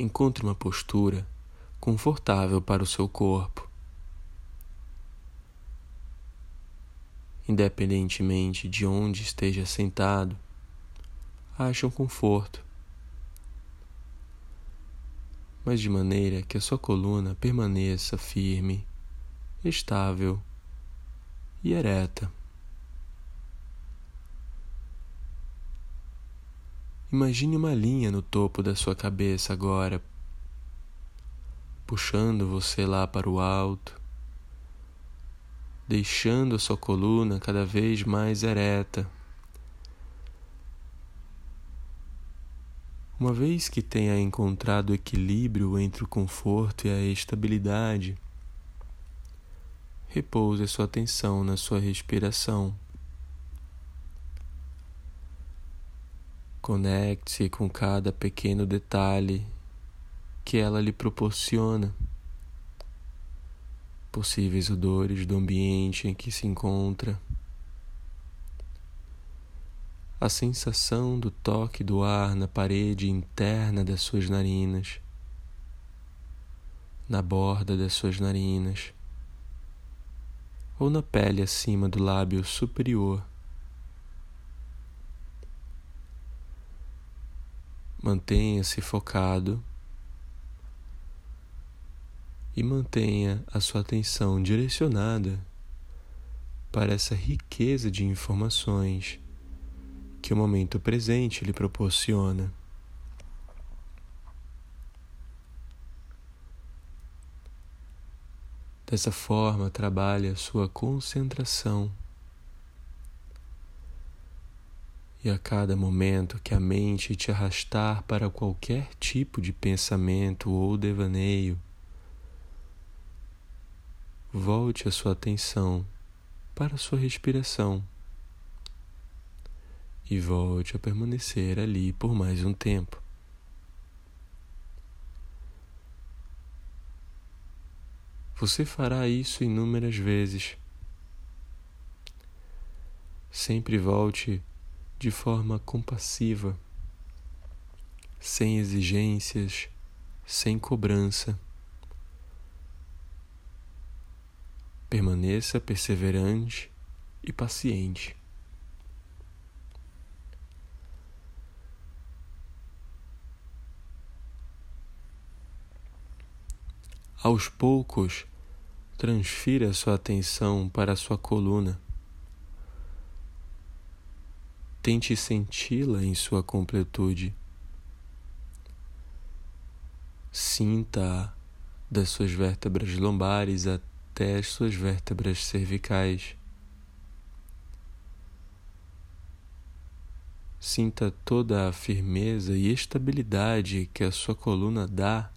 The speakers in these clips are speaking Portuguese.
encontre uma postura confortável para o seu corpo. Independentemente de onde esteja sentado, ache um conforto, mas de maneira que a sua coluna permaneça firme, estável e ereta. Imagine uma linha no topo da sua cabeça agora, puxando você lá para o alto, deixando a sua coluna cada vez mais ereta. Uma vez que tenha encontrado o equilíbrio entre o conforto e a estabilidade, repouse a sua atenção na sua respiração. Conecte-se com cada pequeno detalhe que ela lhe proporciona. Possíveis odores do ambiente em que se encontra. A sensação do toque do ar na parede interna das suas narinas, na borda das suas narinas, ou na pele acima do lábio superior. Mantenha-se focado e mantenha a sua atenção direcionada para essa riqueza de informações que o momento presente lhe proporciona. Dessa forma, trabalhe a sua concentração. E a cada momento que a mente te arrastar para qualquer tipo de pensamento ou devaneio, volte a sua atenção para a sua respiração e volte a permanecer ali por mais um tempo. Você fará isso inúmeras vezes. Sempre volte de forma compassiva, sem exigências, sem cobrança. Permaneça perseverante e paciente. Aos poucos, transfira sua atenção para sua coluna. Tente senti-la em sua completude. Sinta das suas vértebras lombares até as suas vértebras cervicais. Sinta toda a firmeza e estabilidade que a sua coluna dá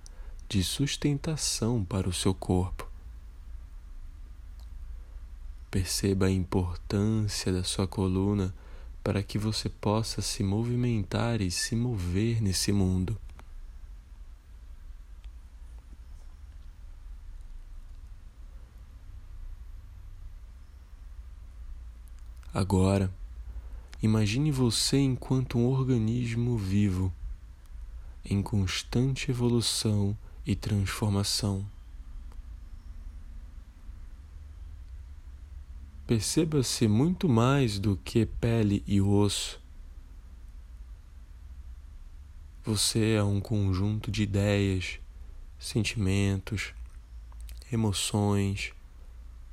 de sustentação para o seu corpo. Perceba a importância da sua coluna para que você possa se movimentar e se mover nesse mundo. Agora, imagine você enquanto um organismo vivo, em constante evolução e transformação. Perceba-se muito mais do que pele e osso. Você é um conjunto de ideias, sentimentos, emoções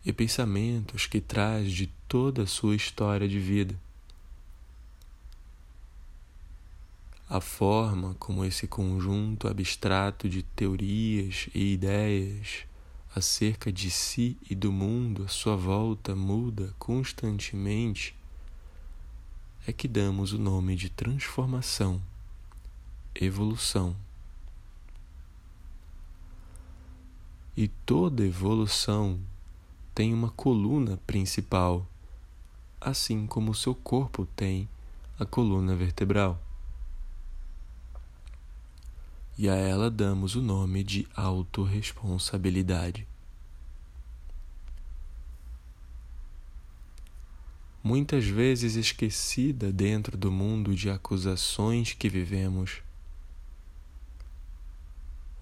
e pensamentos que traz de toda a sua história de vida. A forma como esse conjunto abstrato de teorias e ideias acerca de si e do mundo à sua volta muda constantemente, é que damos o nome de transformação, evolução. E toda evolução tem uma coluna principal, assim como o seu corpo tem a coluna vertebral. E a ela damos o nome de autorresponsabilidade. Muitas vezes esquecida dentro do mundo de acusações que vivemos,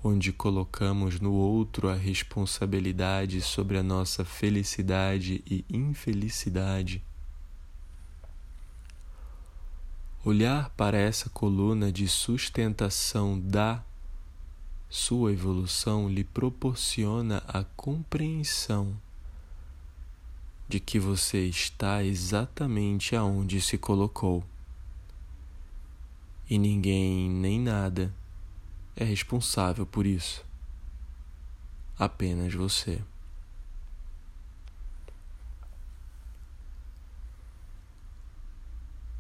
onde colocamos no outro a responsabilidade sobre a nossa felicidade e infelicidade. Olhar para essa coluna de sustentação da sua evolução lhe proporciona a compreensão de que você está exatamente aonde se colocou. E ninguém nem nada é responsável por isso. Apenas você.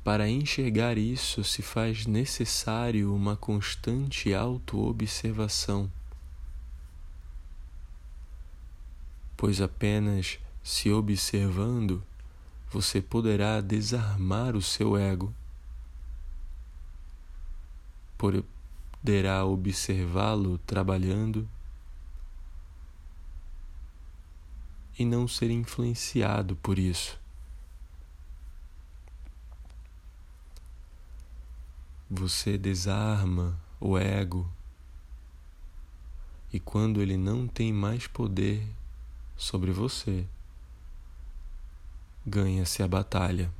Para enxergar isso, se faz necessário uma constante autoobservação, pois apenas se observando você poderá desarmar o seu ego, poderá observá-lo trabalhando e não ser influenciado por isso. Você desarma o ego e quando ele não tem mais poder sobre você, ganha-se a batalha.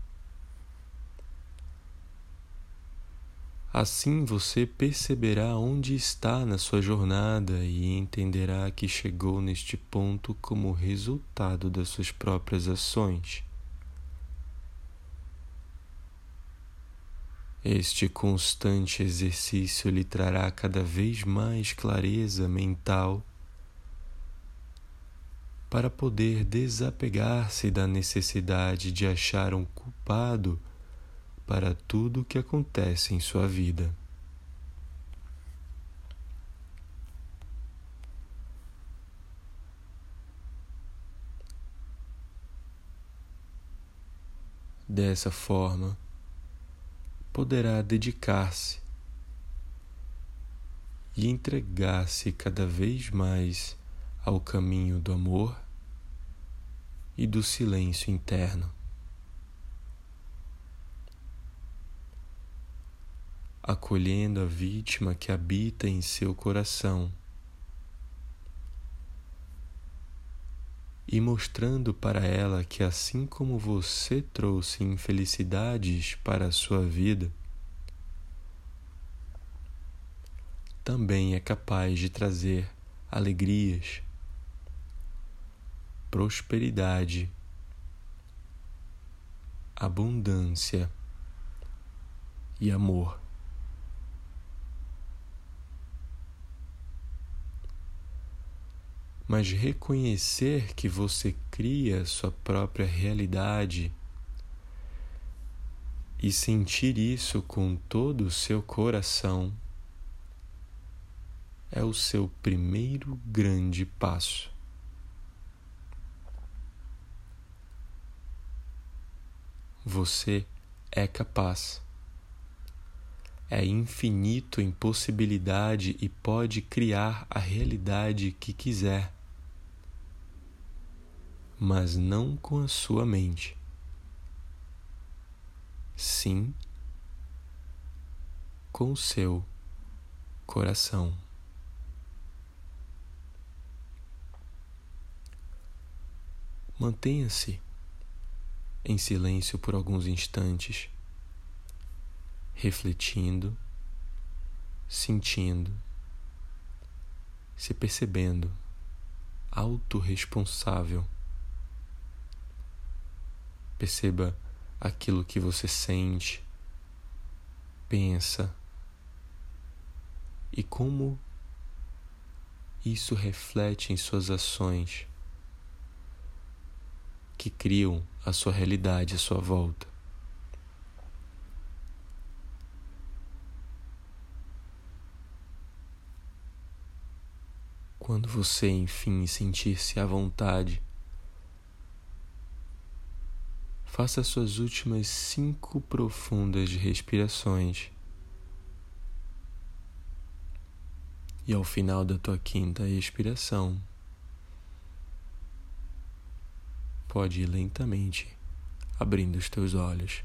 Assim você perceberá onde está na sua jornada e entenderá que chegou neste ponto como resultado das suas próprias ações. Este constante exercício lhe trará cada vez mais clareza mental para poder desapegar-se da necessidade de achar um culpado para tudo o que acontece em sua vida. Dessa forma, poderá dedicar-se e entregar-se cada vez mais ao caminho do amor e do silêncio interno. acolhendo a vítima que habita em seu coração e mostrando para ela que, assim como você trouxe infelicidades para a sua vida, também é capaz de trazer alegrias, prosperidade, abundância e amor. Mas reconhecer que você cria sua própria realidade e sentir isso com todo o seu coração é o seu primeiro grande passo. Você é capaz. É infinito em possibilidade e pode criar a realidade que quiser mas não com a sua mente. Sim, com o seu coração. Mantenha-se em silêncio por alguns instantes, refletindo, sentindo, se percebendo autorresponsável Perceba aquilo que você sente, pensa e como isso reflete em suas ações que criam a sua realidade à sua volta. Quando você, enfim, sentir-se à vontade Faça suas últimas cinco profundas respirações. E ao final da tua quinta respiração, pode ir lentamente abrindo os teus olhos.